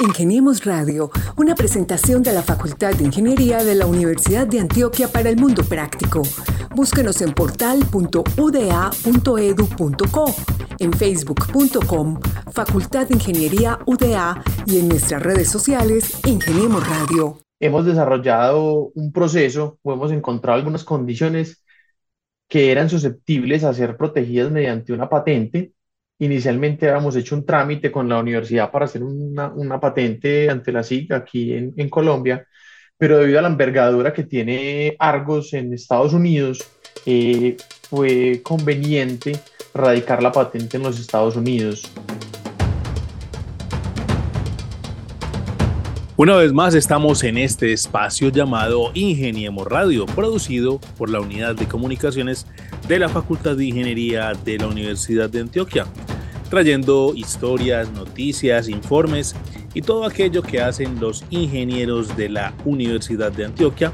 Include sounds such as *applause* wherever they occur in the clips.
Ingeniemos Radio, una presentación de la Facultad de Ingeniería de la Universidad de Antioquia para el Mundo Práctico. Búsquenos en portal.uda.edu.co, en facebook.com, Facultad de Ingeniería UDA y en nuestras redes sociales, Ingeniemos Radio. Hemos desarrollado un proceso o hemos encontrado algunas condiciones que eran susceptibles a ser protegidas mediante una patente Inicialmente habíamos hecho un trámite con la universidad para hacer una, una patente ante la SIC aquí en, en, Colombia, pero debido a la envergadura que tiene Argos en Estados Unidos, eh, fue conveniente radicar la patente en los Estados Unidos. Una vez más estamos en este espacio llamado Ingeniemos Radio, producido por la Unidad de Comunicaciones de la Facultad de Ingeniería de la Universidad de Antioquia, trayendo historias, noticias, informes y todo aquello que hacen los ingenieros de la Universidad de Antioquia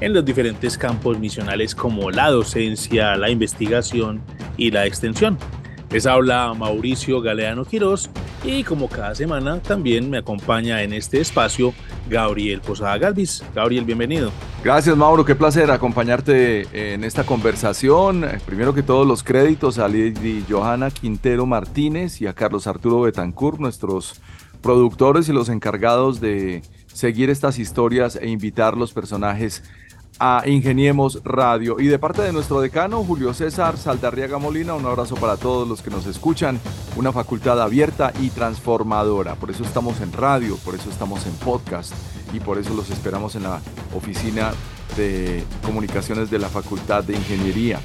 en los diferentes campos misionales como la docencia, la investigación y la extensión. Les habla Mauricio Galeano Quirós y como cada semana también me acompaña en este espacio Gabriel Posada Galvis. Gabriel, bienvenido. Gracias Mauro, qué placer acompañarte en esta conversación. Primero que todos los créditos a Lady Johanna Quintero Martínez y a Carlos Arturo Betancourt, nuestros productores y los encargados de seguir estas historias e invitar los personajes a Ingeniemos Radio. Y de parte de nuestro decano, Julio César Saldarriaga Molina, un abrazo para todos los que nos escuchan. Una facultad abierta y transformadora. Por eso estamos en radio, por eso estamos en podcast y por eso los esperamos en la oficina de comunicaciones de la Facultad de Ingeniería.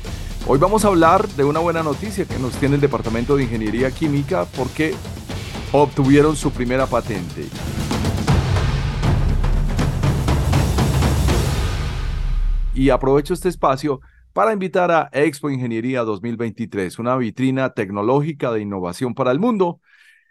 Hoy vamos a hablar de una buena noticia que nos tiene el Departamento de Ingeniería Química porque obtuvieron su primera patente. Y aprovecho este espacio para invitar a Expo Ingeniería 2023, una vitrina tecnológica de innovación para el mundo,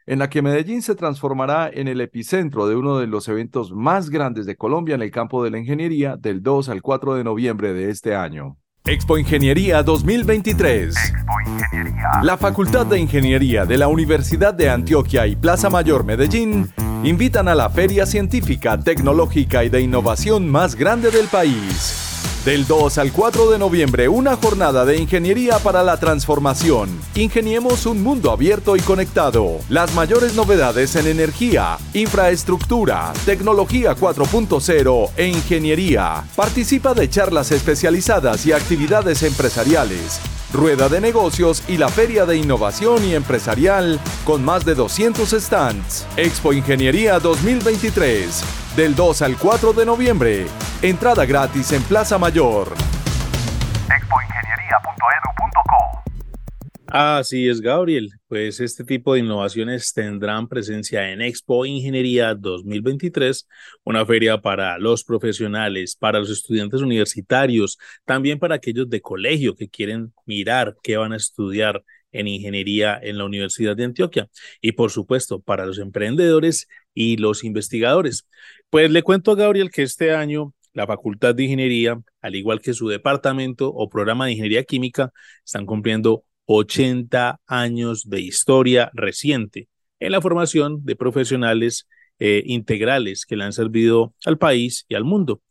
en la que Medellín se transformará en el epicentro de uno de los eventos más grandes de Colombia en el campo de la ingeniería del 2 al 4 de noviembre de este año. Expo Ingeniería 2023. Expo Ingeniería. La Facultad de Ingeniería de la Universidad de Antioquia y Plaza Mayor Medellín invitan a la feria científica, tecnológica y de innovación más grande del país. Del 2 al 4 de noviembre, una jornada de ingeniería para la transformación. Ingeniemos un mundo abierto y conectado. Las mayores novedades en energía, infraestructura, tecnología 4.0 e ingeniería. Participa de charlas especializadas y actividades empresariales rueda de negocios y la Feria de Innovación y Empresarial con más de 200 stands. Expo Ingeniería 2023, del 2 al 4 de noviembre. Entrada gratis en Plaza Mayor. Así es, Gabriel. Pues este tipo de innovaciones tendrán presencia en Expo Ingeniería 2023, una feria para los profesionales, para los estudiantes universitarios, también para aquellos de colegio que quieren mirar qué van a estudiar en ingeniería en la Universidad de Antioquia y por supuesto para los emprendedores y los investigadores. Pues le cuento a Gabriel que este año la Facultad de Ingeniería, al igual que su departamento o programa de Ingeniería Química, están cumpliendo 80 años de historia reciente en la formación de profesionales eh, integrales que le han servido al país y al mundo.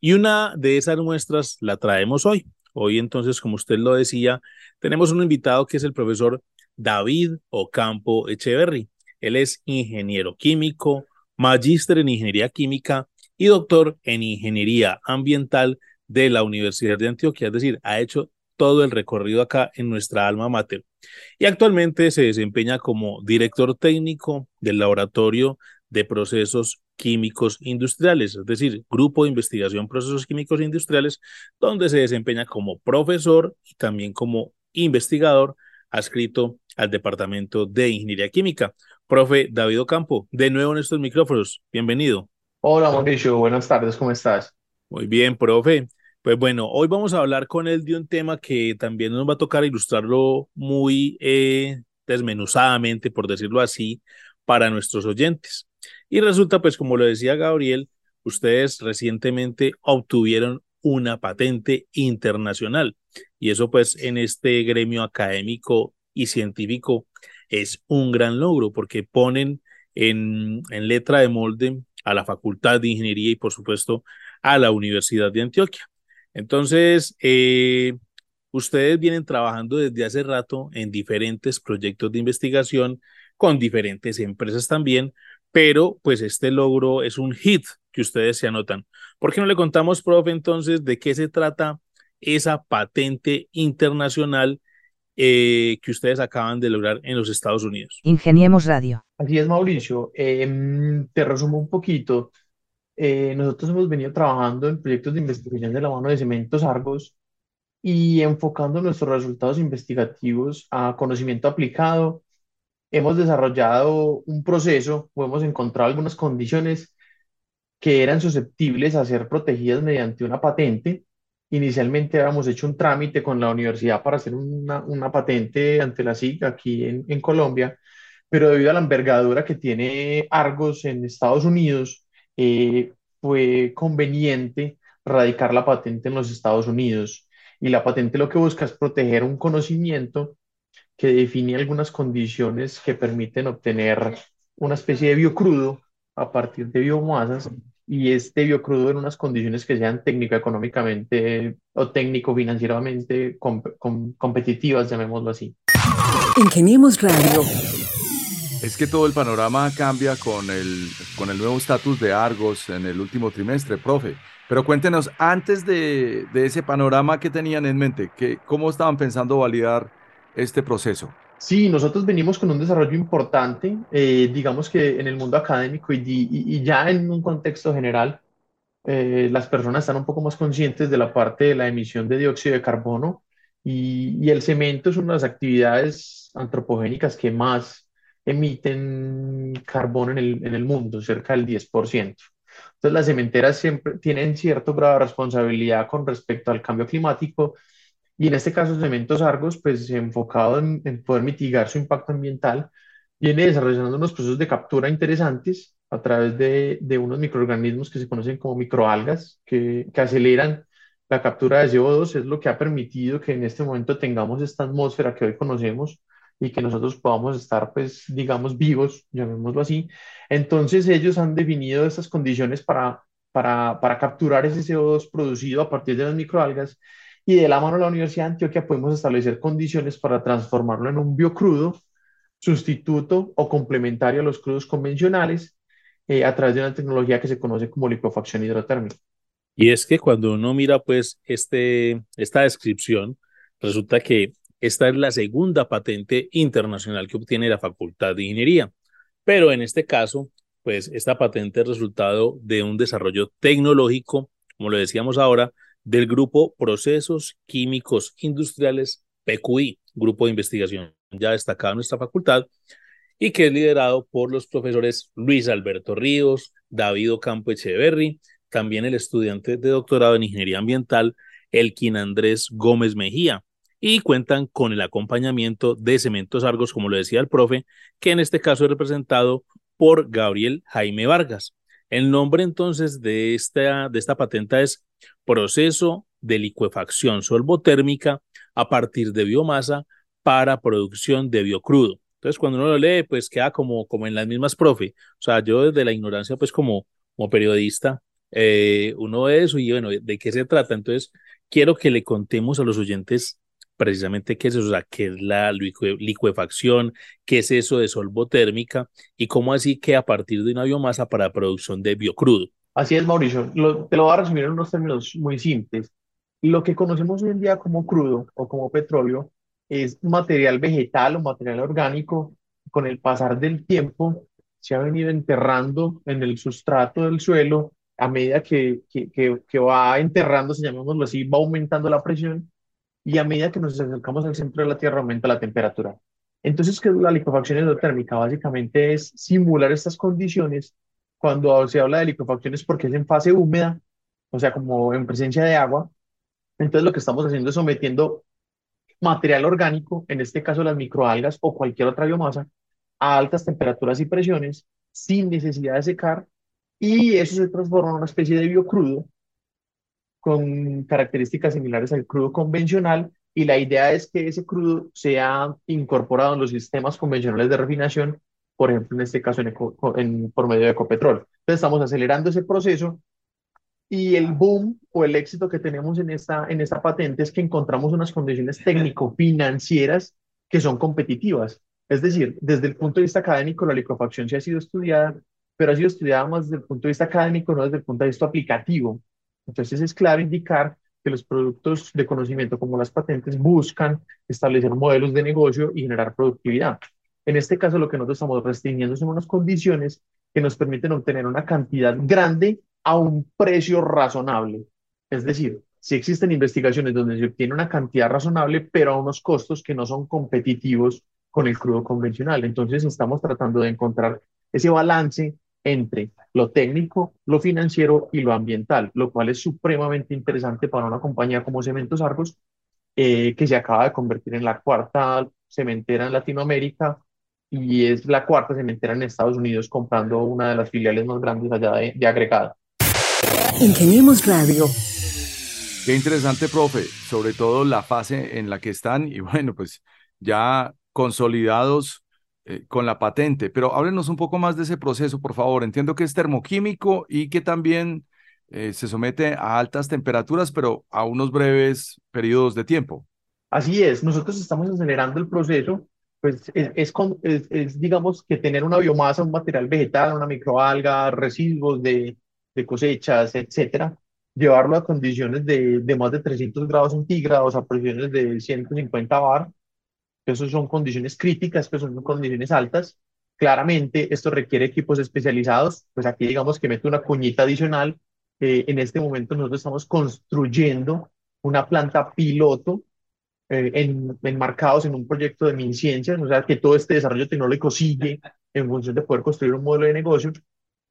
Y una de esas muestras la traemos hoy. Hoy entonces, como usted lo decía, tenemos un invitado que es el profesor David Ocampo Echeverry. Él es ingeniero químico, magíster en ingeniería química y doctor en ingeniería ambiental de la Universidad de Antioquia. Es decir, ha hecho todo el recorrido acá en nuestra alma mater. Y actualmente se desempeña como director técnico del Laboratorio de Procesos Químicos Industriales, es decir, Grupo de Investigación Procesos Químicos Industriales, donde se desempeña como profesor y también como investigador adscrito al Departamento de Ingeniería Química. Profe David Ocampo, de nuevo en estos micrófonos, bienvenido. Hola Mauricio, buenas tardes, ¿cómo estás? Muy bien, profe. Pues bueno, hoy vamos a hablar con él de un tema que también nos va a tocar ilustrarlo muy eh, desmenuzadamente, por decirlo así, para nuestros oyentes. Y resulta, pues como lo decía Gabriel, ustedes recientemente obtuvieron una patente internacional. Y eso pues en este gremio académico y científico es un gran logro porque ponen en, en letra de molde a la Facultad de Ingeniería y por supuesto a la Universidad de Antioquia. Entonces, eh, ustedes vienen trabajando desde hace rato en diferentes proyectos de investigación con diferentes empresas también, pero pues este logro es un hit que ustedes se anotan. ¿Por qué no le contamos, profe, entonces de qué se trata esa patente internacional eh, que ustedes acaban de lograr en los Estados Unidos? Ingeniemos Radio. Así es, Mauricio. Em, te resumo un poquito. Eh, nosotros hemos venido trabajando en proyectos de investigación de la mano de Cementos Argos y enfocando nuestros resultados investigativos a conocimiento aplicado. Hemos desarrollado un proceso o hemos encontrado algunas condiciones que eran susceptibles a ser protegidas mediante una patente. Inicialmente habíamos hecho un trámite con la universidad para hacer una, una patente ante la SIG aquí en, en Colombia, pero debido a la envergadura que tiene Argos en Estados Unidos, eh, fue conveniente radicar la patente en los Estados Unidos. Y la patente lo que busca es proteger un conocimiento que define algunas condiciones que permiten obtener una especie de biocrudo a partir de biomasas y este biocrudo en unas condiciones que sean técnico-económicamente o técnico-financieramente competitivas, llamémoslo así. Ingeniemos Radio. Es que todo el panorama cambia con el, con el nuevo estatus de Argos en el último trimestre, profe. Pero cuéntenos, antes de, de ese panorama, ¿qué tenían en mente? ¿Qué, ¿Cómo estaban pensando validar este proceso? Sí, nosotros venimos con un desarrollo importante, eh, digamos que en el mundo académico y, ya en un contexto general, eh, las personas están un poco más conscientes de la parte de la emisión de dióxido de carbono y, y el cemento es una de las actividades antropogénicas que más emiten carbono en el, en el mundo, cerca del 10%. Entonces, las cementeras siempre tienen cierto grado de responsabilidad con respecto al cambio climático y en este caso Cementos Argos, pues enfocado en, en poder mitigar su impacto ambiental, viene desarrollando unos procesos de captura interesantes a través de, de unos microorganismos que se conocen como microalgas, que, que aceleran la captura de CO2, es lo que ha permitido que en este momento tengamos esta atmósfera que hoy conocemos y que nosotros podamos estar, pues, digamos, vivos, llamémoslo así. Entonces ellos han definido estas condiciones para, para, para capturar ese CO2 producido a partir de las microalgas y de la mano de la Universidad de Antioquia podemos establecer condiciones para transformarlo en un biocrudo sustituto o complementario a los crudos convencionales eh, a través de una tecnología que se conoce como liquefacción hidrotérmica. Y es que cuando uno mira pues este, esta descripción, resulta que esta es la segunda patente internacional que obtiene la Facultad de Ingeniería. Pero en este caso, pues esta patente es resultado de un desarrollo tecnológico, como lo decíamos ahora, del grupo Procesos Químicos Industriales PQI, grupo de investigación ya destacado en nuestra facultad, y que es liderado por los profesores Luis Alberto Ríos, David Ocampo Echeverry, también el estudiante de doctorado en Ingeniería Ambiental, Elkin Andrés Gómez Mejía, y cuentan con el acompañamiento de Cementos Argos, como lo decía el profe, que en este caso es representado por Gabriel Jaime Vargas. El nombre entonces de esta, de esta patenta es Proceso de licuefacción solvotérmica a partir de biomasa para producción de biocrudo. Entonces, cuando uno lo lee, pues queda como, como en las mismas, profe. O sea, yo desde la ignorancia, pues como, como periodista, eh, uno ve eso y bueno, ¿de qué se trata? Entonces, quiero que le contemos a los oyentes precisamente qué es eso, o sea, qué es la licuefacción, qué es eso de solvotérmica y cómo así que a partir de una biomasa para producción de biocrudo. Así es, Mauricio. te lo voy a resumir en unos términos muy simples. Lo que conocemos hoy en día como crudo o como petróleo es material vegetal o material orgánico con el pasar del tiempo se ha venido enterrando en el sustrato del suelo a medida que, que, que, que va enterrándose, llamémoslo así, va aumentando la presión y a medida que nos acercamos al centro de la Tierra aumenta la temperatura. Entonces, ¿qué es la liquefacción endotérmica? Básicamente es simular estas condiciones. Cuando se habla de liquefacción es porque es en fase húmeda, o sea, como en presencia de agua. Entonces, lo que estamos haciendo es sometiendo material orgánico, en este caso las microalgas o cualquier otra biomasa, a altas temperaturas y presiones sin necesidad de secar y eso se transforma en una especie de biocrudo con características similares al crudo convencional y la idea es que ese crudo sea incorporado en los sistemas convencionales de refinación por ejemplo, en este caso en, en por medio de Ecopetrol. Entonces estamos acelerando ese proceso y el boom o el éxito que tenemos en esta, en esta patente es que encontramos unas condiciones técnico-financieras que son competitivas. Es decir, desde el punto de vista académico, la liquefacción sí ha sido estudiada, pero ha sido estudiada más desde el punto de vista académico, no desde el punto de vista aplicativo. Entonces es claro indicar que los productos de conocimiento como las patentes buscan establecer modelos de negocio y generar productividad. En este caso, lo que nosotros estamos restringiendo son unas condiciones que nos permiten obtener una cantidad grande a un precio razonable. Es decir, si existen investigaciones donde se obtiene una cantidad razonable, pero a unos costos que no son competitivos con el crudo convencional. Entonces, estamos tratando de encontrar ese balance entre lo técnico, lo financiero y lo ambiental, lo cual es supremamente interesante para una compañía como Cementos Argos, eh, que se acaba de convertir en la cuarta cementera en Latinoamérica y es la cuarta cementera en Estados Unidos comprando una de las filiales más grandes allá de, de agregada. Ingeniemos Radio. Qué interesante, profe, sobre todo la fase en la que están y *laughs* bueno, pues ya consolidados eh, con la patente, pero háblenos un poco más de ese proceso, por favor. Entiendo que es termoquímico y que también eh, se somete a altas temperaturas, pero a unos breves periodos de tiempo. Así es, nosotros estamos acelerando el proceso, pues es, es, digamos que tener una biomasa, un material vegetal, una microalga, residuos de, de cosechas, etcétera, llevarlo a condiciones de, de más de 300 grados centígrados, a presiones de 150 bar, esas son condiciones críticas, que son condiciones altas. Claramente, esto requiere equipos especializados. Pues aquí digamos que meto una cuñita adicional. Eh, en este momento nosotros estamos construyendo una planta piloto eh, en, enmarcados en un proyecto de MinCiencias, o sea, que todo este desarrollo tecnológico sigue en función de poder construir un modelo de negocio.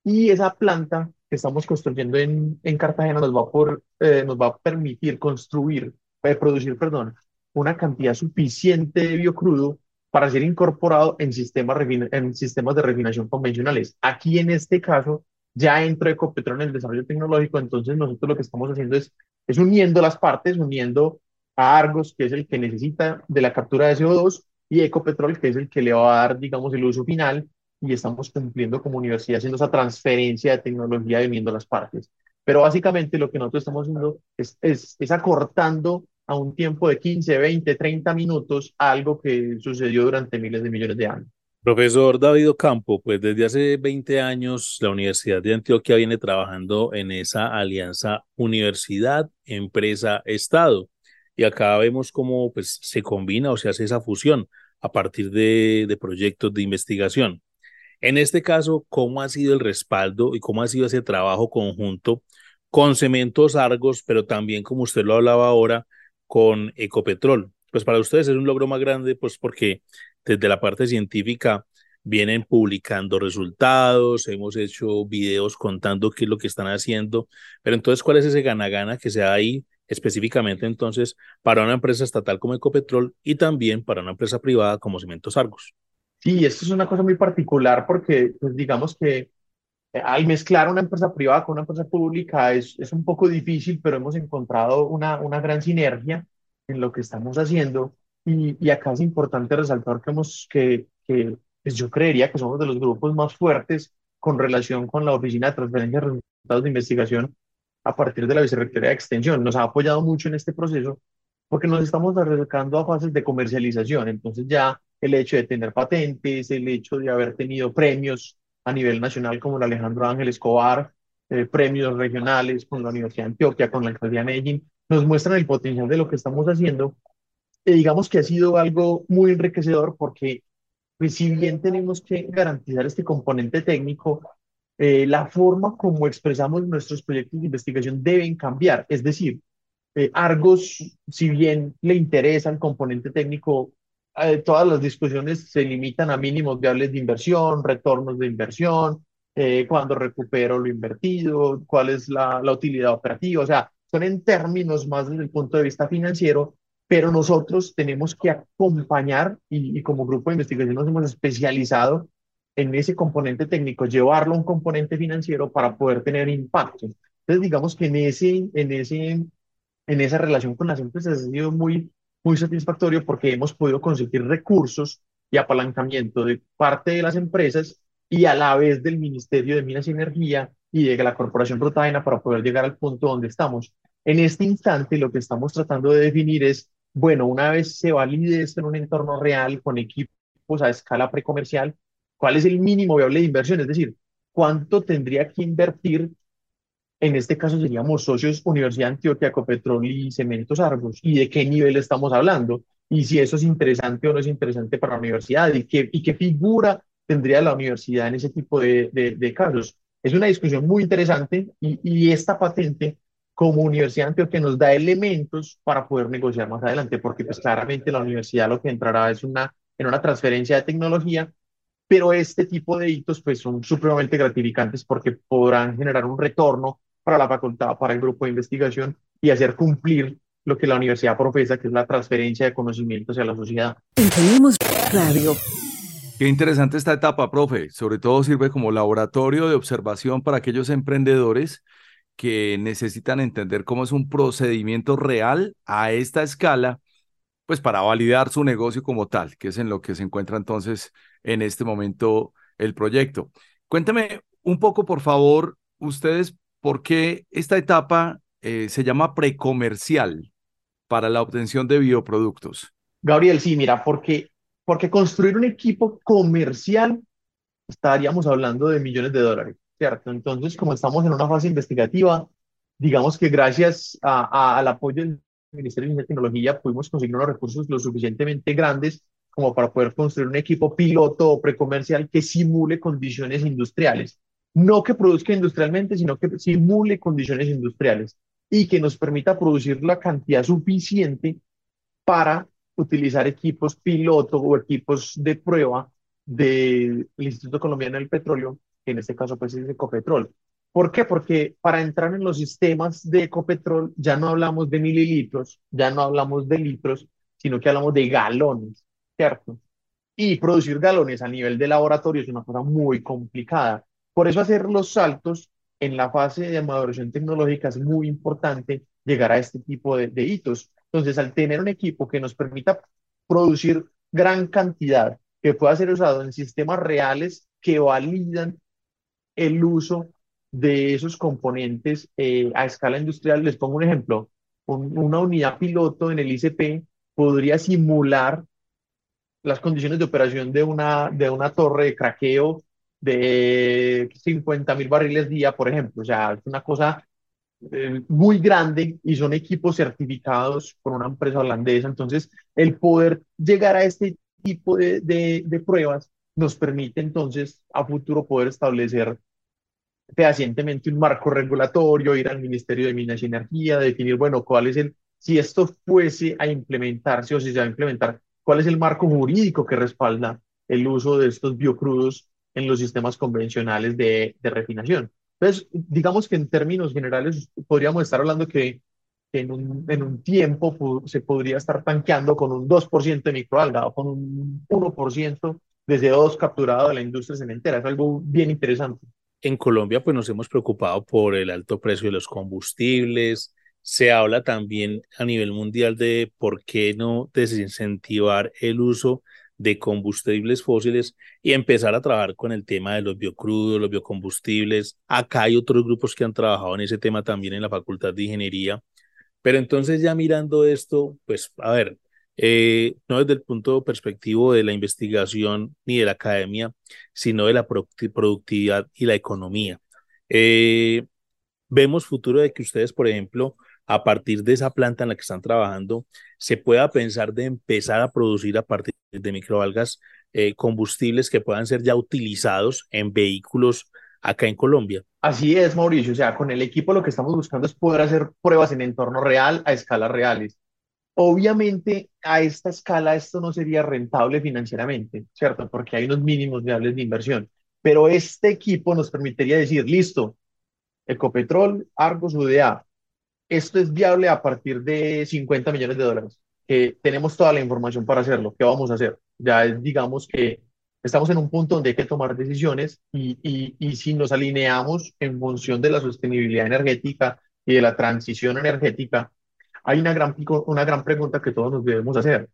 Y esa planta que estamos construyendo en, en Cartagena nos va, por, eh, nos va a permitir construir, producir, perdón, una cantidad suficiente de biocrudo para ser incorporado en sistemas, en sistemas de refinación convencionales. Aquí en este caso ya entró Ecopetrol en el desarrollo tecnológico, entonces nosotros lo que estamos haciendo es, es uniendo las partes, uniendo a Argos, que es el que necesita de la captura de CO2, y Ecopetrol, que es el que le va a dar, digamos, el uso final, y estamos cumpliendo como universidad haciendo esa transferencia de tecnología y uniendo las partes. Pero básicamente lo que nosotros estamos haciendo es acortando a un tiempo de 15, 20, 30 minutos algo que sucedió durante miles de millones de años. Profesor David Ocampo, pues desde hace 20 años la Universidad de Antioquia viene trabajando en esa alianza universidad, empresa, Estado. Y acá vemos cómo pues, se combina o se hace esa fusión a partir de, de proyectos de investigación. En este caso, ¿cómo ha sido el respaldo y cómo ha sido ese trabajo conjunto con Cementos Argos, pero también, como usted lo hablaba ahora, con Ecopetrol. Pues para ustedes es un logro más grande, pues porque desde la parte científica vienen publicando resultados, hemos hecho videos contando qué es lo que están haciendo, pero entonces, ¿cuál es ese gana-gana que se da ahí específicamente entonces para una empresa estatal como Ecopetrol y también para una empresa privada como Cementos Argos? Sí, esto es una cosa muy particular porque, pues digamos que al mezclar una empresa privada con una empresa pública es, es un poco difícil, pero hemos encontrado una, una gran sinergia en lo que estamos haciendo. Y, y acá es importante resaltar que, hemos, que, que pues yo creería que somos de los grupos más fuertes con relación con la Oficina de Transferencia de Resultados de Investigación a partir de la Vicerrectoría de Extensión. Nos ha apoyado mucho en este proceso porque nos estamos acercando a fases de comercialización. Entonces ya el hecho de tener patentes, el hecho de haber tenido premios a nivel nacional como el Alejandro Ángel Escobar, eh, premios regionales con la Universidad de Antioquia, con la Alcaldía de Medellín, nos muestran el potencial de lo que estamos haciendo. Y digamos que ha sido algo muy enriquecedor porque, pues, si bien tenemos que garantizar este componente técnico, eh, la forma como expresamos nuestros proyectos de investigación deben cambiar. Es decir, eh, Argos, si bien le interesa el componente técnico, eh, todas las discusiones se limitan a mínimos viables de inversión, retornos de inversión, eh, cuándo recupero lo invertido, cuál es la, la utilidad operativa, o sea, son en términos más desde el punto de vista financiero, pero nosotros tenemos que acompañar y, y, como grupo de investigación nos hemos especializado en ese componente técnico, llevarlo a un componente financiero para poder tener impacto. Entonces, digamos que en, ese, en, ese, en esa relación con las empresas ha sido muy muy satisfactorio porque hemos podido conseguir recursos y apalancamiento de parte de las empresas y a la vez del Ministerio de Minas y Energía y de la Corporación Rotaina para poder llegar al punto donde estamos. En este instante lo que estamos tratando de definir es, bueno, una vez se valide esto en un entorno real con equipos a escala precomercial, ¿cuál es el mínimo viable de inversión? Es decir, ¿cuánto tendría que invertir? En este caso seríamos socios Universidad de Antioquia, Ecopetrol y Cementos Argos. ¿Y de qué nivel estamos hablando? Y si eso es interesante o no es interesante para la universidad y qué, y qué figura tendría la universidad en ese tipo de, de, de casos. Es una discusión muy interesante y, y esta patente como Universidad de Antioquia nos da elementos para poder negociar más adelante, porque pues claramente la universidad lo que entrará es una, en una transferencia de tecnología, pero este tipo de hitos pues son supremamente gratificantes porque podrán generar un retorno para la facultad, para el grupo de investigación y hacer cumplir lo que la universidad profesa, que es la transferencia de conocimientos hacia la sociedad. Entendemos Radio. Qué interesante esta etapa, profe. Sobre todo sirve como laboratorio de observación para aquellos emprendedores que necesitan entender cómo es un procedimiento real a esta escala, pues para validar su negocio como tal, que es en lo que se encuentra entonces en este momento el proyecto. Cuéntame un poco, por favor, ustedes, por qué esta etapa eh, se llama precomercial para la obtención de bioproductos. Gabriel, sí, mira, porque porque construir un equipo comercial estaríamos hablando de millones de dólares, ¿cierto? Entonces, como estamos en una fase investigativa, digamos que gracias a, al apoyo del Ministerio de Tecnología pudimos conseguir unos recursos lo suficientemente grandes como para poder construir un equipo piloto o precomercial que simule condiciones industriales. No que produzca industrialmente, sino que simule condiciones industriales y que nos permita producir la cantidad suficiente para utilizar equipos piloto o equipos de prueba del Instituto Colombiano del Petróleo, que en este caso pues es Ecopetrol. ¿Por qué? Porque para entrar en los sistemas de Ecopetrol ya no hablamos de mililitros, ya no hablamos de litros, sino que hablamos de galones, ¿cierto? Y producir galones a nivel de laboratorio es una cosa muy complicada. Por eso hacer los saltos en la fase de maduración tecnológica es muy importante llegar a este tipo de, de hitos. Entonces, al tener un equipo que nos permita producir gran cantidad, que pueda ser usado en sistemas reales que validan el uso de esos componentes eh, a escala industrial, les pongo un ejemplo. una unidad piloto en el ICP podría simular las condiciones de operación de una, de una torre de craqueo de 50 mil barriles día, por ejemplo. O sea, es una cosa eh, muy grande y son equipos certificados por una empresa holandesa. Entonces, el poder llegar a este tipo de, de, pruebas nos permite entonces a futuro poder establecer fehacientemente un marco regulatorio, ir al Ministerio de Minas y Energía, definir, bueno, cuál es el, si esto fuese a implementarse o si se va a implementar, cuál es el marco jurídico que respalda el uso de estos biocrudos en los sistemas convencionales de, de refinación. Entonces, digamos que en términos generales podríamos estar hablando que en un, en un tiempo se podría estar tanqueando con un 2% de microalga o con un 1% de CO2 capturado de la industria cementera. Es algo bien interesante. En Colombia, pues nos hemos preocupado por el alto precio de los combustibles. Se habla también a nivel mundial de por qué no desincentivar el uso de combustibles fósiles y empezar a trabajar con el tema de los biocrudos, los biocombustibles. Acá hay otros grupos que han trabajado en ese tema también en la Facultad de Ingeniería. Pero entonces ya mirando esto, pues a ver, eh, no desde el punto perspectivo de la investigación ni de la academia, sino de la productividad y la economía. Eh, vemos futuro de que ustedes, por ejemplo, a partir de esa planta en la que están trabajando, se pueda pensar de empezar a producir a partir de microalgas eh, combustibles que puedan ser ya utilizados en vehículos acá en Colombia. Así es, Mauricio. O sea, con el equipo lo que estamos buscando es poder hacer pruebas en entorno real a escalas reales. Obviamente, a esta escala esto no sería rentable financieramente, ¿cierto? Porque hay unos mínimos viables de inversión. Pero este equipo nos permitiría decir, listo, Ecopetrol, Argos, UDA, esto es viable a partir de 50 millones de dólares. Que tenemos toda la información para hacerlo. ¿Qué vamos a hacer? Ya digamos que estamos en un punto donde hay que tomar decisiones y, y, y si nos alineamos en función de la sostenibilidad energética y de la transición energética, hay una gran, una gran pregunta que todos nos debemos hacer.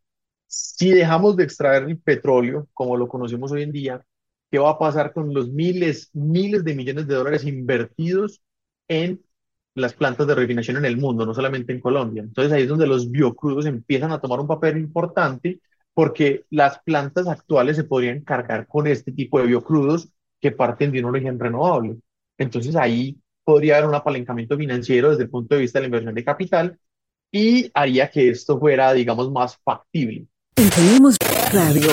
Si dejamos de extraer el petróleo, como lo conocemos hoy en día, ¿qué va a pasar con los miles, miles de millones de dólares invertidos en las plantas de refinación en el mundo, no solamente en Colombia? Entonces ahí es donde los biocrudos empiezan a tomar un papel importante porque las plantas actuales se podrían cargar con este tipo de biocrudos que parten de un origen renovable. Entonces ahí podría haber un apalancamiento financiero desde el punto de vista de la inversión de capital y haría que esto fuera, digamos, más factible. Tenemos radio.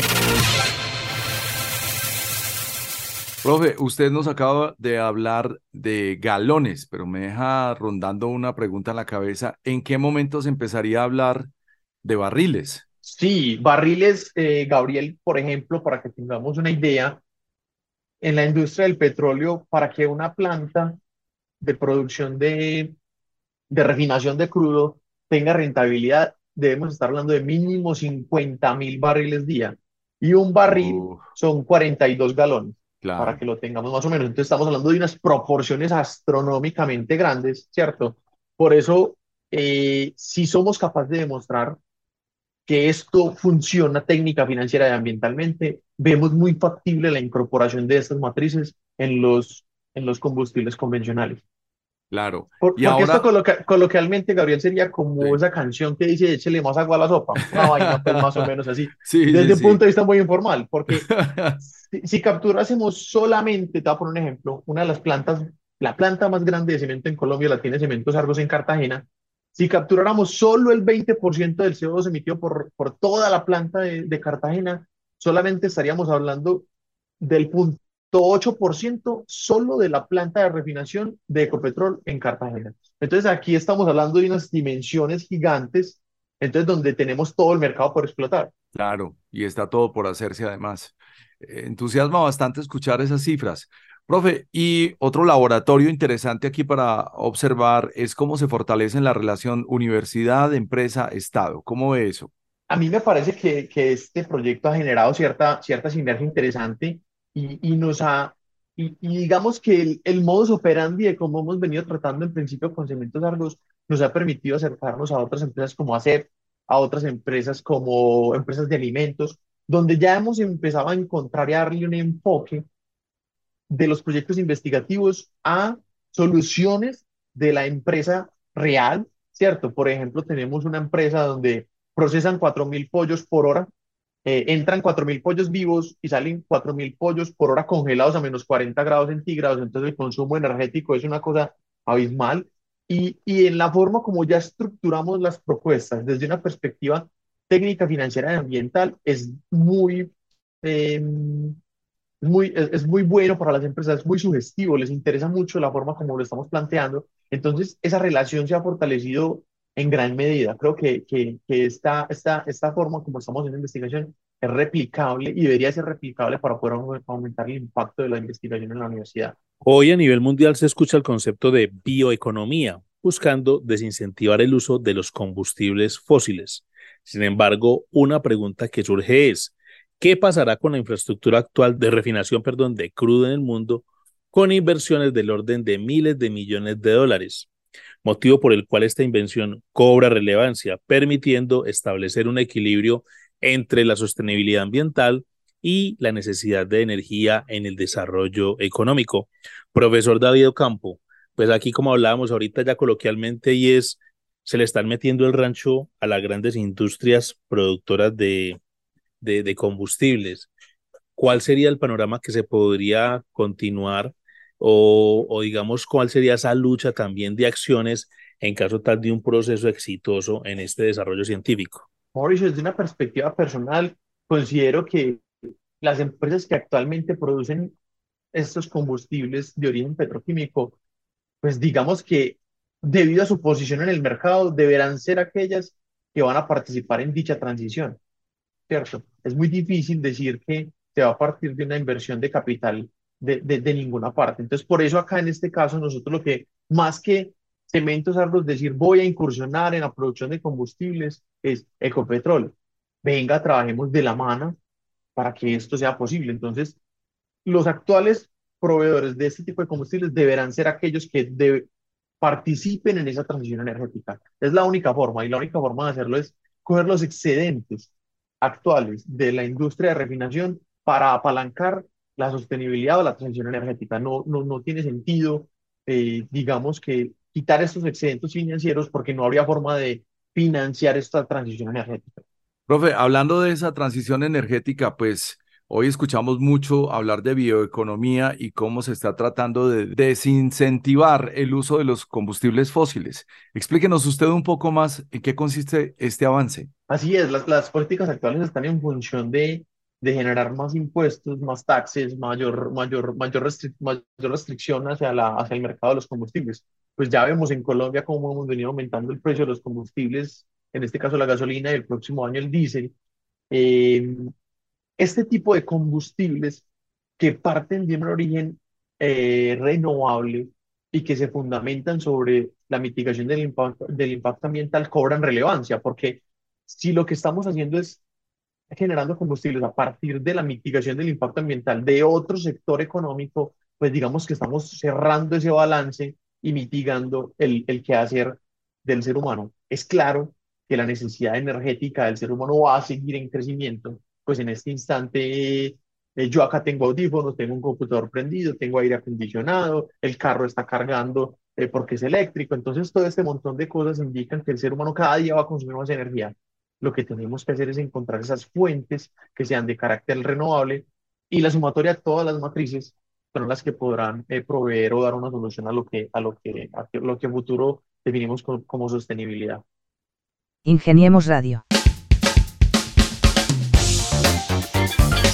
Profe, usted nos acaba de hablar de galones, pero me deja rondando una pregunta en la cabeza. ¿En qué momento se empezaría a hablar de barriles? Sí, barriles, eh, Gabriel, por ejemplo, para que tengamos una idea, en la industria del petróleo, para que una planta de producción de, de refinación de crudo tenga rentabilidad, debemos estar hablando de mínimo 50 mil barriles día. Y un barril son 42 galones, para que lo tengamos más o menos. Entonces estamos hablando de unas proporciones astronómicamente grandes, ¿cierto? Por eso, eh, si somos capaces de demostrar que esto funciona técnica, financiera y ambientalmente, vemos muy factible la incorporación de estas matrices en los, en los combustibles convencionales. Claro. y porque esto coloquialmente, Gabriel, sería como esa canción que dice échele más agua a la sopa. Una *laughs* vaina pues más o menos así. Desde un punto de vista muy informal, porque *laughs* si, si, capturásemos solamente, te voy a poner un ejemplo, una de las plantas, la planta más grande de cemento en Colombia la tiene Cementos Argos en Cartagena, si capturáramos solo el 20% del CO2 emitido por, por toda la planta de, Cartagena, solamente estaríamos hablando del punto 8% solo de la planta de refinación de Ecopetrol en Cartagena. Entonces aquí estamos hablando de unas dimensiones gigantes, entonces donde tenemos todo el mercado por explotar. Claro, y está todo por hacerse además. Entusiasma bastante escuchar esas cifras. Profe, y otro laboratorio interesante aquí para observar es cómo se fortalece la relación universidad, empresa, Estado. ¿Cómo ve eso? A mí me parece que, que este proyecto ha generado cierta, cierta sinergia interesante y, y nos ha, y, digamos que el, el, modus operandi de cómo hemos venido tratando en principio con cementos largos nos ha permitido acercarnos a otras empresas como ACEP, a otras empresas como empresas de alimentos, donde ya hemos empezado a encontrar y un enfoque de los proyectos investigativos a soluciones de la empresa real, ¿cierto? Por ejemplo, tenemos una empresa donde procesan 4.000 pollos por hora, eh, entran 4.000 pollos vivos y salen 4.000 pollos por hora congelados a menos 40 grados centígrados, entonces el consumo energético es una cosa abismal. Y, y en la forma como ya estructuramos las propuestas desde una perspectiva técnica, financiera y ambiental, es muy... Eh, es muy, es, muy bueno para las empresas, es muy sugestivo, les interesa mucho la forma como lo estamos planteando. Entonces, esa relación se ha fortalecido en gran medida. Creo que, que, que esta, esta, esta forma como estamos haciendo investigación es replicable y debería ser replicable para poder aumentar el impacto de la investigación en la universidad. Hoy a nivel mundial se escucha el concepto de bioeconomía, buscando desincentivar el uso de los combustibles fósiles. Sin embargo, una pregunta que surge es, ¿Qué pasará con la infraestructura actual de refinación, perdón, de crudo en el mundo con inversiones del orden de miles de millones de dólares? Motivo por el cual esta invención cobra relevancia, permitiendo establecer un equilibrio entre la sostenibilidad ambiental y la necesidad de energía en el desarrollo económico. Profesor David Ocampo, pues aquí como hablábamos ahorita ya coloquialmente y es, se le están metiendo el rancho a las grandes industrias productoras de, de, combustibles, ¿cuál sería el panorama que se podría continuar o, o, digamos cuál sería esa lucha también de acciones en caso tal de un proceso exitoso en este desarrollo científico? Mauricio, desde una perspectiva personal, considero que las empresas que actualmente producen estos combustibles de origen petroquímico, pues digamos que debido a su posición en el mercado, deberán ser aquellas que van a participar en dicha transición. ¿cierto? Es muy difícil decir que se va a partir de una inversión de capital de, de, ninguna parte. Entonces, por eso acá en este caso, nosotros lo que, más que cementos árboles, decir voy a incursionar en la producción de combustibles, es Ecopetrol. Venga, trabajemos de la mano para que esto sea posible. Entonces, los actuales proveedores de este tipo de combustibles deberán ser aquellos que participen en esa transición energética. Es la única forma y la única forma de hacerlo es coger los excedentes actuales de la industria de refinación para apalancar la sostenibilidad o la transición energética. No, no, no tiene sentido, eh, digamos, que quitar estos excedentes financieros porque no habría forma de financiar esta transición energética. Profe, hablando de esa transición energética, pues hoy escuchamos mucho hablar de bioeconomía y cómo se está tratando de desincentivar el uso de los combustibles fósiles. Explíquenos usted un poco más en qué consiste este avance. Así es, las, las políticas actuales están en función de, de generar más impuestos, más taxes, mayor, mayor, mayor, restricción hacia, la, hacia el mercado de los combustibles. Pues ya vemos en Colombia cómo hemos venido aumentando el precio de los combustibles en este caso la gasolina y el próximo año el diésel, eh, este tipo de combustibles que parten de un origen eh, renovable y que se fundamentan sobre la mitigación del impacto, del impacto ambiental cobran relevancia, porque si lo que estamos haciendo es generando combustibles a partir de la mitigación del impacto ambiental de otro sector económico, pues digamos que estamos cerrando ese balance y mitigando el, el quehacer del ser humano. Es claro que la necesidad energética del ser humano va a seguir en crecimiento, pues en este instante eh, yo acá tengo audífonos, tengo un computador prendido, tengo aire acondicionado, el carro está cargando eh, porque es eléctrico, entonces todo este montón de cosas indican que el ser humano cada día va a consumir más energía. Lo que tenemos que hacer es encontrar esas fuentes que sean de carácter renovable y la sumatoria de todas las matrices son las que podrán eh, proveer o dar una solución a lo que a lo que a lo que en futuro definimos como sostenibilidad. Ingeniemos Radio.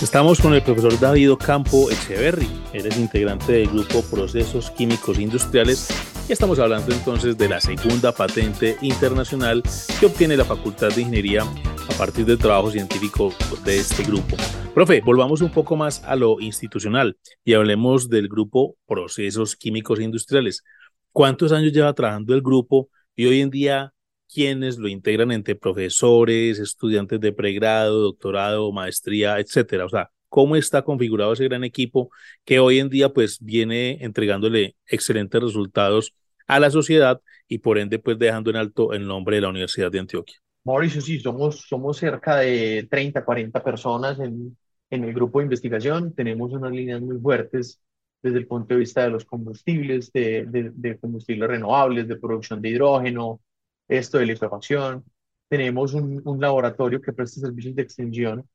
Estamos con el profesor David Campo Echeverry. Él es integrante del grupo Procesos Químicos Industriales estamos hablando entonces de la segunda patente internacional que obtiene la Facultad de Ingeniería a partir del trabajo científico de este grupo. Profe, volvamos un poco más a lo institucional y hablemos del grupo Procesos Químicos Industriales. ¿Cuántos años lleva trabajando el grupo y hoy en día quienes lo integran entre profesores, estudiantes de pregrado, doctorado, maestría, etcétera. O sea, cómo está configurado ese gran equipo que hoy en día pues viene entregándole excelentes resultados a la sociedad y por ende pues dejando en alto el nombre de la Universidad de Antioquia. Mauricio, sí, somos, somos cerca de 30, 40 personas en, en el grupo de investigación. Tenemos unas líneas muy fuertes desde el punto de vista de los combustibles, de, de, de combustibles renovables, de producción de hidrógeno, esto de liquefacción. Tenemos un, un, laboratorio que presta servicios de extensión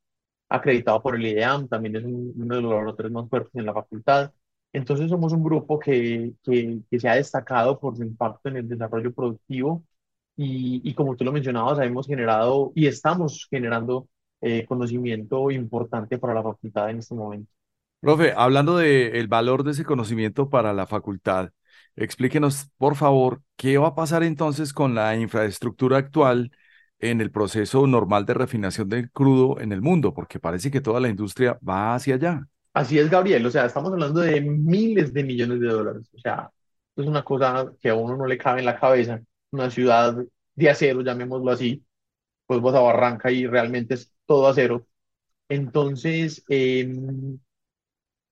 acreditado por el IDEAM, también es uno de los laboratorios más fuertes en la facultad. Entonces somos un grupo que, que, que se ha destacado por su impacto en el desarrollo productivo y, y como tú lo mencionabas, hemos generado y estamos generando eh, conocimiento importante para la facultad en este momento. Profe, hablando del valor de ese conocimiento para la facultad, Explíquenos, por favor, qué va a pasar entonces con la infraestructura actual en el proceso normal de refinación del crudo en el mundo, porque parece que toda la industria va hacia allá. Así es, Gabriel. O sea, estamos hablando de miles de millones de dólares. O sea, es una cosa que a uno no le cabe en la cabeza. Una ciudad de acero, llamémoslo así, pues vas a Barranca y realmente es todo acero. Entonces, eh,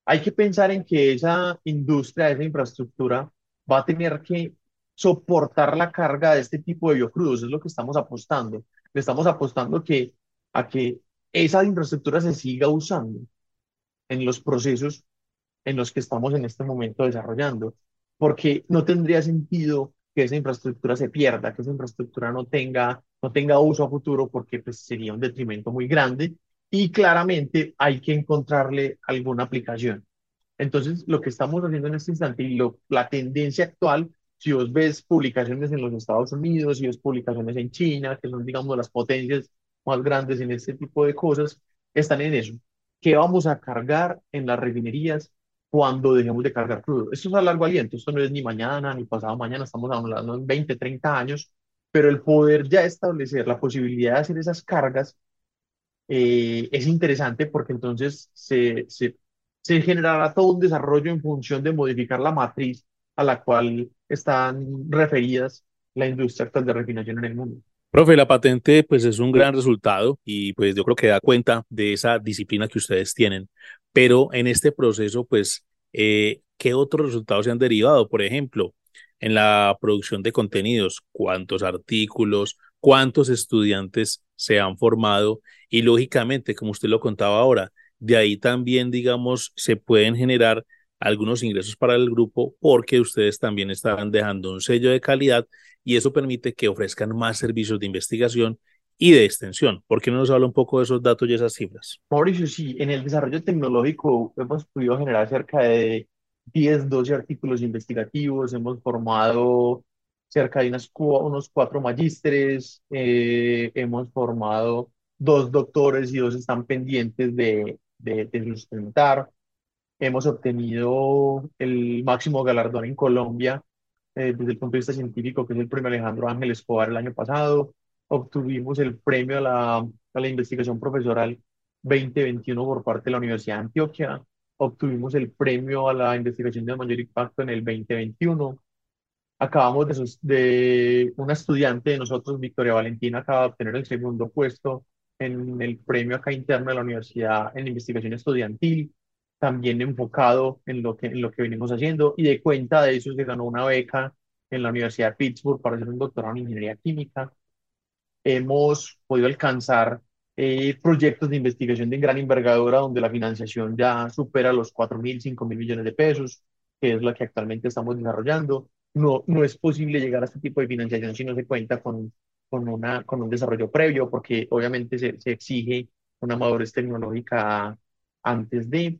hay que pensar en que esa industria, esa infraestructura, va a tener que soportar la carga de este tipo de biocrudos, es lo que estamos apostando. Le estamos apostando que, a que esa infraestructura se siga usando en los procesos en los que estamos en este momento desarrollando, porque no tendría sentido que esa infraestructura se pierda, que esa infraestructura no tenga, no tenga uso a futuro, porque pues, sería un detrimento muy grande y claramente hay que encontrarle alguna aplicación. Entonces, lo que estamos haciendo en este instante y lo, la tendencia actual, si vos ves publicaciones en los Estados Unidos, si ves publicaciones en China, que son, digamos, las potencias más grandes en este tipo de cosas, están en eso. ¿Qué vamos a cargar en las refinerías cuando dejemos de cargar crudo? Esto es a largo aliento, esto no es ni mañana ni pasado mañana, estamos hablando en 20, 30 años, pero el poder ya establecer la posibilidad de hacer esas cargas eh, es interesante porque entonces se, se se generará todo un desarrollo en función de modificar la matriz a la cual están referidas la industria actual de refinación en el mundo. Profe, la patente pues es un gran resultado y pues yo creo que da cuenta de esa disciplina que ustedes tienen, pero en este proceso pues, eh, ¿qué otros resultados se han derivado? Por ejemplo, en la producción de contenidos, cuántos artículos, cuántos estudiantes se han formado y lógicamente, como usted lo contaba ahora, de ahí también, digamos, se pueden generar algunos ingresos para el grupo porque ustedes también están dejando un sello de calidad y eso permite que ofrezcan más servicios de investigación y de extensión. ¿Por qué no nos habla un poco de esos datos y esas cifras? Mauricio, sí, en el desarrollo tecnológico hemos podido generar cerca de 10, 12 artículos investigativos, hemos formado cerca de unas, unos cuatro magísteres, eh, hemos formado dos doctores y dos están pendientes de, de, de sustentar. Hemos obtenido el máximo galardón en Colombia eh, desde el punto de vista científico, que es el premio Alejandro Ángel Escobar el año pasado. Obtuvimos el premio a la, a la investigación profesoral 2021 por parte de la Universidad de Antioquia. Obtuvimos el premio a la investigación de mayor impacto en el 2021. Acabamos de, de una estudiante de nosotros, Victoria Valentina, acaba de obtener el segundo puesto en el premio acá interno de la universidad en investigación estudiantil también enfocado en lo que, en lo que venimos haciendo y de cuenta de eso se ganó una beca en la Universidad de Pittsburgh para hacer un doctorado en ingeniería química. Hemos podido alcanzar eh, proyectos de investigación de gran envergadura donde la financiación ya supera los 4 mil, 5 mil millones de pesos, que es la que actualmente estamos desarrollando. No, no es posible llegar a este tipo de financiación si no se cuenta con, con, una, con un desarrollo previo, porque obviamente se, se exige una madurez tecnológica antes de.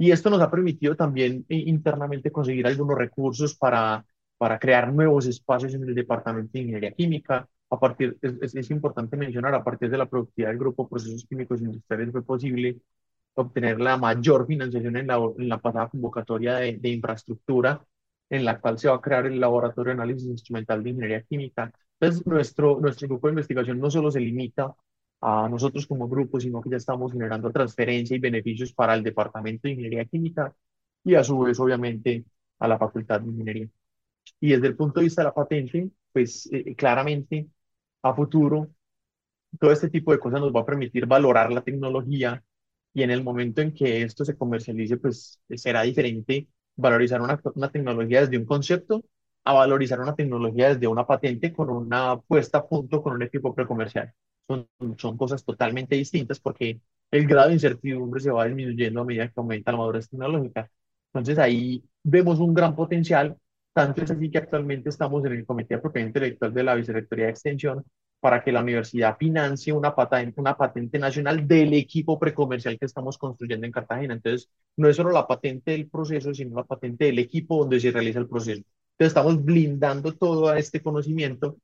Y esto nos ha permitido también eh, internamente conseguir algunos recursos para, para crear nuevos espacios en el Departamento de Ingeniería Química. A partir, es, es importante mencionar, a partir de la productividad del Grupo Procesos Químicos Industriales fue posible obtener la mayor financiación en la, en la pasada convocatoria de, de infraestructura, en la cual se va a crear el Laboratorio de Análisis Instrumental de Ingeniería Química. Entonces, nuestro, nuestro grupo de investigación no solo se limita a nosotros como grupo, sino que ya estamos generando transferencia y beneficios para el Departamento de Ingeniería Química y a su vez, obviamente, a la Facultad de Ingeniería. Y desde el punto de vista de la patente, pues eh, claramente a futuro, todo este tipo de cosas nos va a permitir valorar la tecnología y en el momento en que esto se comercialice, pues será diferente valorizar una, una tecnología desde un concepto a valorizar una tecnología desde una patente con una puesta a punto con un equipo precomercial son, cosas totalmente distintas porque el grado de incertidumbre se va disminuyendo a medida que aumenta la madurez tecnológica. Entonces ahí vemos un gran potencial, tanto es así que actualmente estamos en el Comité de Propiedad Intelectual de la Vicerrectoría de Extensión para que la universidad financie una patente, una patente nacional del equipo precomercial que estamos construyendo en Cartagena. Entonces, no es solo la patente del proceso, sino la patente del equipo donde se realiza el proceso. Entonces, estamos blindando todo este conocimiento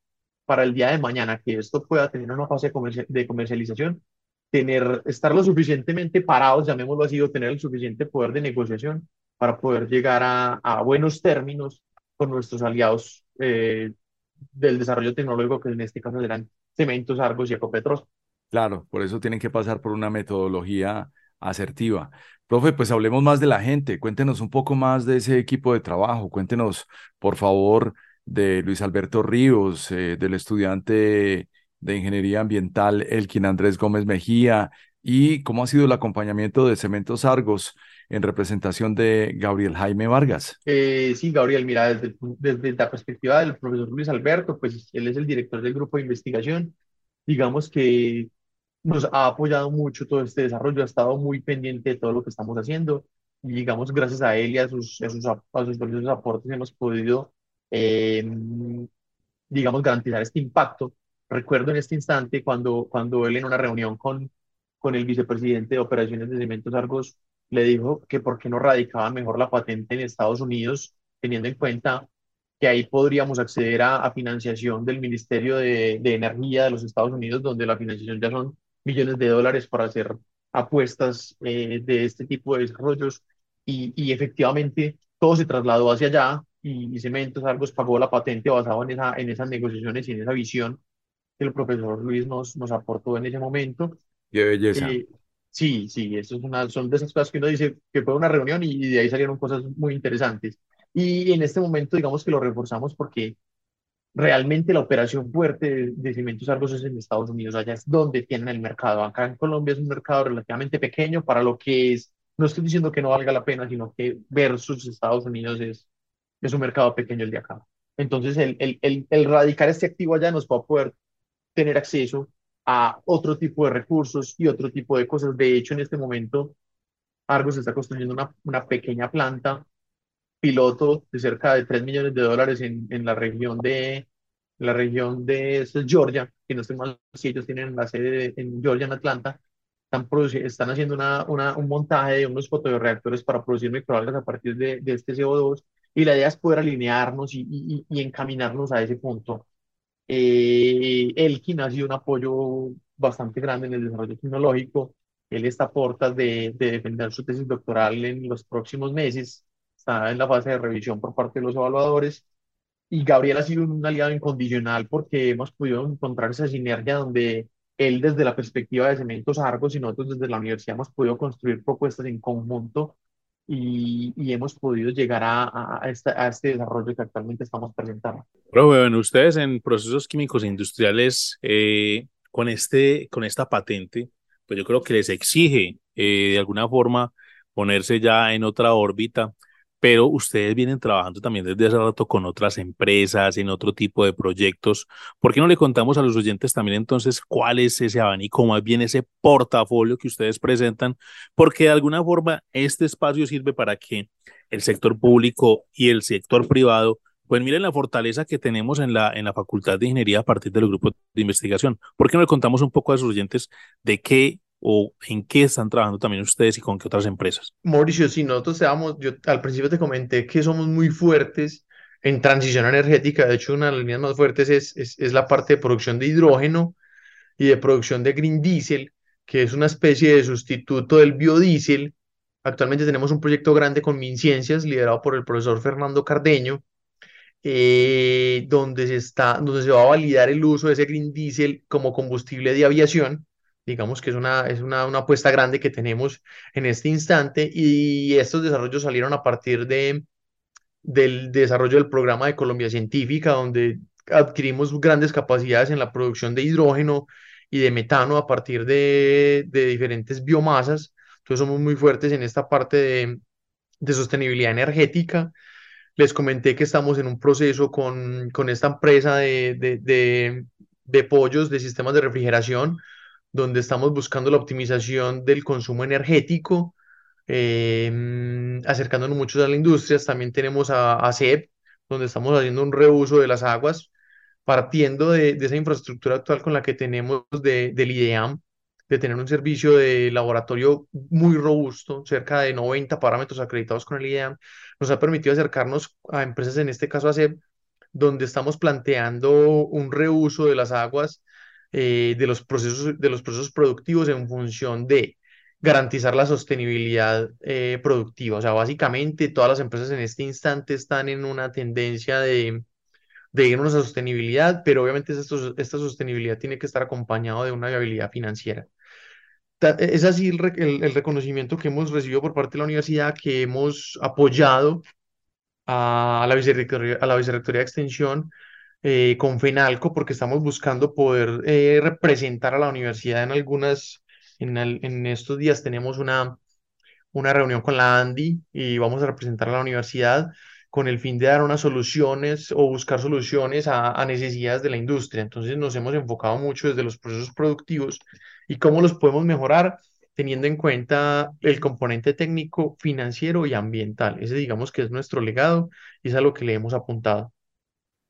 para el día de mañana, que esto pueda tener una fase de comercialización, tener, estar lo suficientemente parados, llamémoslo así, o tener el suficiente poder de negociación para poder llegar a, buenos términos con nuestros aliados eh, del desarrollo tecnológico, que en este caso serán Cementos, Argos y Ecopetros. Claro, por eso tienen que pasar por una metodología asertiva. Profe, pues hablemos más de la gente, cuéntenos un poco más de ese equipo de trabajo, cuéntenos, por favor, de Luis Alberto Ríos, eh, del estudiante de Ingeniería Ambiental Elkin Andrés Gómez Mejía, y cómo ha sido el acompañamiento de Cementos Argos en representación de Gabriel Jaime Vargas. Eh, sí, Gabriel, mira, desde, desde, la perspectiva del profesor Luis Alberto, pues él es el director del grupo de investigación, digamos que nos ha apoyado mucho todo este desarrollo, ha estado muy pendiente de todo lo que estamos haciendo, y digamos, gracias a él y a sus, a sus, a sus aportes hemos podido eh, digamos, garantizar este impacto. Recuerdo en este instante cuando, cuando él en una reunión con, con el vicepresidente de operaciones de Cementos Argos le dijo que por qué no radicaba mejor la patente en Estados Unidos, teniendo en cuenta que ahí podríamos acceder a, financiación del Ministerio de, de, Energía de los Estados Unidos, donde la financiación ya son millones de dólares para hacer apuestas eh, de este tipo de desarrollos. Y, y efectivamente todo se trasladó hacia allá y, Cementos Argos pagó la patente basado en, esa, en esas negociaciones y en esa visión que el profesor Luis nos, nos aportó en ese momento. Qué belleza. Eh, sí, sí, eso es una, son de esas cosas que uno dice que fue una reunión y de ahí salieron cosas muy interesantes. Y en este momento, digamos que lo reforzamos porque realmente la operación fuerte de, de Cementos Argos es en Estados Unidos, allá es donde tienen el mercado. Acá en Colombia es un mercado relativamente pequeño para lo que es, no estoy diciendo que no valga la pena, sino que versus Estados Unidos es, es un mercado pequeño el de acá. Entonces, el, el, el, el radicar este activo allá nos va a poder tener acceso a otro tipo de recursos y otro tipo de cosas. De hecho, en este momento, Argos está construyendo una, una pequeña planta piloto de cerca de 3 millones de dólares en, en la región de la región de Georgia, que no estoy mal si ellos tienen la sede en Georgia, en Atlanta, están, están haciendo una, una, un montaje de unos fotoreactores para producir microalgas a partir de, de este CO2 y la idea es poder alinearnos y, y, y encaminarnos a ese punto. Eh, Elkin ha sido un apoyo bastante grande en el desarrollo tecnológico. Él está a puertas de, de defender su tesis doctoral en los próximos meses. Está en la fase de revisión por parte de los evaluadores. Y Gabriel ha sido un aliado incondicional porque hemos podido encontrar esa sinergia donde él desde la perspectiva de Cementos Argos y nosotros desde la universidad hemos podido construir propuestas en conjunto y, hemos podido llegar a, a, este, desarrollo que actualmente estamos presentando. Pero bueno, ustedes en procesos químicos e industriales, eh, con, este, con esta patente, pues yo creo que les exige eh, de alguna forma ponerse ya en otra órbita pero ustedes vienen trabajando también desde hace rato con otras empresas, en otro tipo de proyectos. ¿Por qué no le contamos a los oyentes también entonces cuál es ese abanico, más bien ese portafolio que ustedes presentan? Porque de alguna forma este espacio sirve para que el sector público y el sector privado pues miren la fortaleza que tenemos en la, en la Facultad de Ingeniería a partir del grupo de investigación. ¿Por qué no le contamos un poco a los oyentes de qué o en qué están trabajando también ustedes y con qué otras empresas? Mauricio, si nosotros seamos, yo al principio te comenté que somos muy fuertes en transición energética, de hecho una de las líneas más fuertes es, es, es la parte de producción de hidrógeno y de producción de green diesel, que es una especie de sustituto del biodiesel. Actualmente tenemos un proyecto grande con MinCiencias, liderado por el profesor Fernando Cardeño, eh, donde, se está, donde se va a validar el uso de ese green diesel como combustible de aviación digamos que es una, es una, una apuesta grande que tenemos en este instante y estos desarrollos salieron a partir de, del desarrollo del programa de Colombia Científica, donde adquirimos grandes capacidades en la producción de hidrógeno y de metano a partir de, de diferentes biomasas. Entonces somos muy fuertes en esta parte de, de sostenibilidad energética. Les comenté que estamos en un proceso con, con esta empresa de, de, pollos, de sistemas de refrigeración, donde estamos buscando la optimización del consumo energético, eh, acercándonos mucho a la industria. También tenemos a, a CEP, donde estamos haciendo un reuso de las aguas, partiendo de, de esa infraestructura actual con la que tenemos de, del IDEAM, de tener un servicio de laboratorio muy robusto, cerca de 90 parámetros acreditados con el IDEAM, nos ha permitido acercarnos a empresas, en este caso a CEP, donde estamos planteando un reuso de las aguas eh, de, los procesos, de los procesos productivos en función de garantizar la sostenibilidad eh, productiva. O sea, básicamente todas las empresas en este instante están en una tendencia de, de irnos a sostenibilidad, pero obviamente esta, sostenibilidad tiene que estar acompañado de una viabilidad financiera. Es así el, el, el, reconocimiento que hemos recibido por parte de la universidad, que hemos apoyado a la Vicerrectoría, a la Vicerrectoría de Extensión eh, con FENALCO porque estamos buscando poder eh, representar a la universidad en algunas, en, estos días tenemos una, una reunión con la ANDI y vamos a representar a la universidad con el fin de dar unas soluciones o buscar soluciones a, a necesidades de la industria. Entonces nos hemos enfocado mucho desde los procesos productivos y cómo los podemos mejorar teniendo en cuenta el componente técnico, financiero y ambiental. Ese digamos que es nuestro legado y es a lo que le hemos apuntado.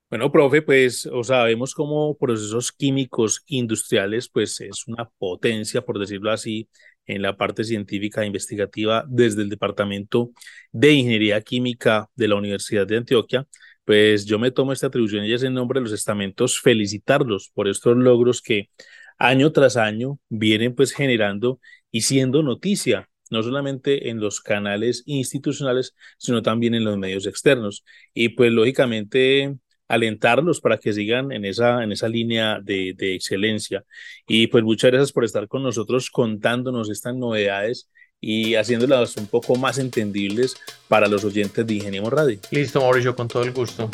Bueno, profe, pues o sabemos cómo procesos químicos industriales, pues es una potencia, por decirlo así, en la parte científica e investigativa desde el Departamento de Ingeniería Química de la Universidad de Antioquia. Pues yo me tomo esta atribución y es en nombre de los estamentos felicitarlos por estos logros que año tras año vienen pues generando y siendo noticia no solamente en los canales institucionales, sino también en los medios externos. Y pues lógicamente alentarlos para que sigan en esa, en esa línea de, de excelencia. Y pues muchas gracias por estar con nosotros contándonos estas novedades y haciéndolas un poco más entendibles para los oyentes de Ingeniemos Radio. Listo, Mauricio, con todo el gusto.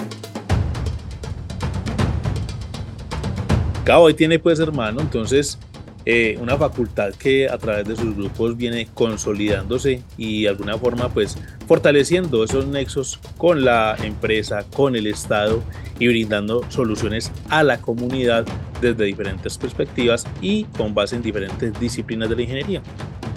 Cabo, ahí tiene pues hermano, entonces eh, una facultad que a través de sus grupos viene consolidándose y de alguna forma pues fortaleciendo esos nexos con la empresa, con el Estado y brindando soluciones a la comunidad desde diferentes perspectivas y con base en diferentes disciplinas de la ingeniería.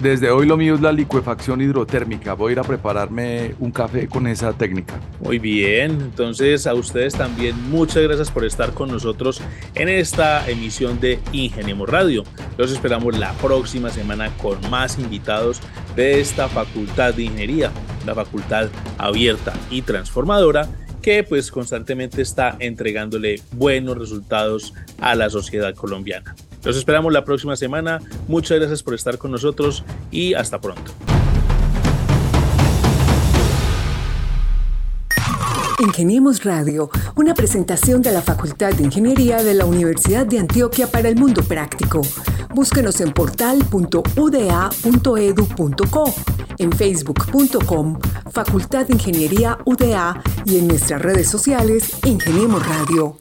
Desde hoy lo mío es la licuefacción hidrotérmica. Voy a ir a prepararme un café con esa técnica. Muy bien, entonces a ustedes también muchas gracias por estar con nosotros en esta emisión de Ingeniemos Radio. Los esperamos la próxima semana con más invitados de esta facultad de ingeniería, la facultad abierta y transformadora que pues constantemente está entregándole buenos resultados a la sociedad colombiana. Los esperamos la próxima semana. Muchas gracias por estar con nosotros y hasta pronto. Ingeniemos Radio, una presentación de la Facultad de Ingeniería de la Universidad de Antioquia para el Mundo Práctico. Búsquenos en portal.uda.edu.co, en facebook.com, Facultad de Ingeniería UDA y en nuestras redes sociales Ingeniemos Radio.